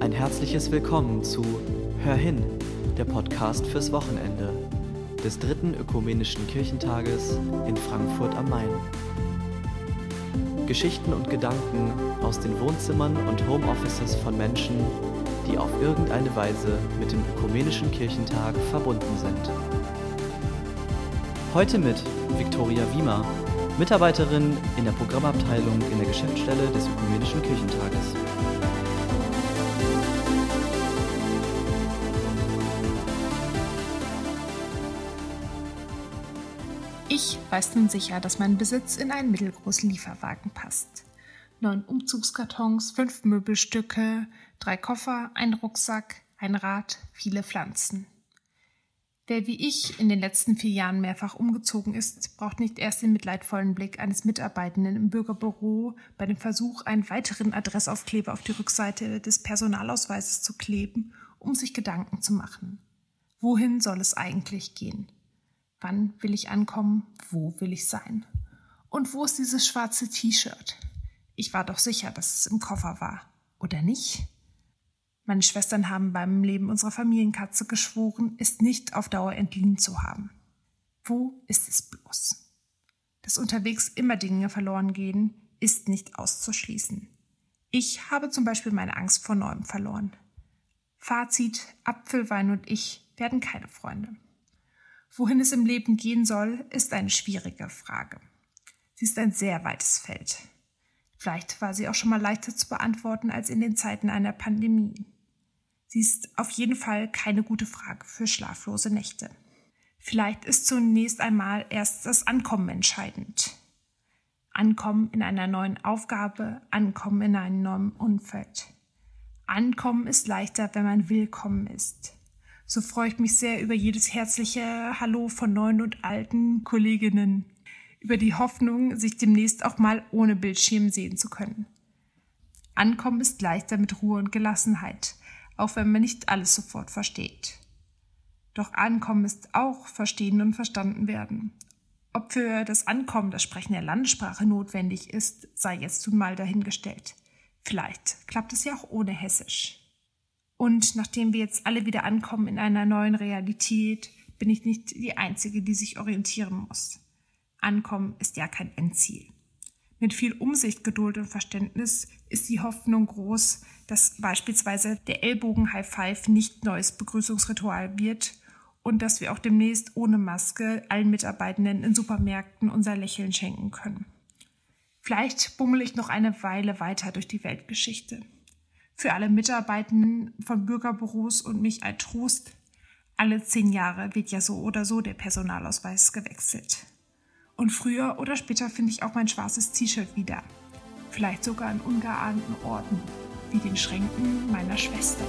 Ein herzliches Willkommen zu Hör hin, der Podcast fürs Wochenende des dritten ökumenischen Kirchentages in Frankfurt am Main. Geschichten und Gedanken aus den Wohnzimmern und Homeoffices von Menschen, die auf irgendeine Weise mit dem ökumenischen Kirchentag verbunden sind. Heute mit Viktoria Wiemer, Mitarbeiterin in der Programmabteilung in der Geschäftsstelle des ökumenischen Kirchentages. Ich weiß nun sicher, dass mein Besitz in einen mittelgroßen Lieferwagen passt. Neun Umzugskartons, fünf Möbelstücke, drei Koffer, ein Rucksack, ein Rad, viele Pflanzen. Wer wie ich in den letzten vier Jahren mehrfach umgezogen ist, braucht nicht erst den mitleidvollen Blick eines Mitarbeitenden im Bürgerbüro bei dem Versuch, einen weiteren Adressaufkleber auf die Rückseite des Personalausweises zu kleben, um sich Gedanken zu machen. Wohin soll es eigentlich gehen? Wann will ich ankommen? Wo will ich sein? Und wo ist dieses schwarze T-Shirt? Ich war doch sicher, dass es im Koffer war. Oder nicht? Meine Schwestern haben beim Leben unserer Familienkatze geschworen, es nicht auf Dauer entliehen zu haben. Wo ist es bloß? Dass unterwegs immer Dinge verloren gehen, ist nicht auszuschließen. Ich habe zum Beispiel meine Angst vor Neuem verloren. Fazit, Apfelwein und ich werden keine Freunde. Wohin es im Leben gehen soll, ist eine schwierige Frage. Sie ist ein sehr weites Feld. Vielleicht war sie auch schon mal leichter zu beantworten als in den Zeiten einer Pandemie. Sie ist auf jeden Fall keine gute Frage für schlaflose Nächte. Vielleicht ist zunächst einmal erst das Ankommen entscheidend. Ankommen in einer neuen Aufgabe, Ankommen in einem neuen Umfeld. Ankommen ist leichter, wenn man willkommen ist. So freue ich mich sehr über jedes herzliche Hallo von neuen und alten Kolleginnen, über die Hoffnung, sich demnächst auch mal ohne Bildschirm sehen zu können. Ankommen ist leichter mit Ruhe und Gelassenheit, auch wenn man nicht alles sofort versteht. Doch Ankommen ist auch Verstehen und Verstanden werden. Ob für das Ankommen das Sprechen der Landessprache notwendig ist, sei jetzt nun mal dahingestellt. Vielleicht klappt es ja auch ohne Hessisch. Und nachdem wir jetzt alle wieder ankommen in einer neuen Realität, bin ich nicht die Einzige, die sich orientieren muss. Ankommen ist ja kein Endziel. Mit viel Umsicht, Geduld und Verständnis ist die Hoffnung groß, dass beispielsweise der Ellbogen High Five nicht neues Begrüßungsritual wird und dass wir auch demnächst ohne Maske allen Mitarbeitenden in Supermärkten unser Lächeln schenken können. Vielleicht bummel ich noch eine Weile weiter durch die Weltgeschichte für alle Mitarbeitenden von Bürgerbüros und mich ein Trost. Alle zehn Jahre wird ja so oder so der Personalausweis gewechselt. Und früher oder später finde ich auch mein schwarzes T-Shirt wieder. Vielleicht sogar an ungeahnten Orten, wie den Schränken meiner Schwester.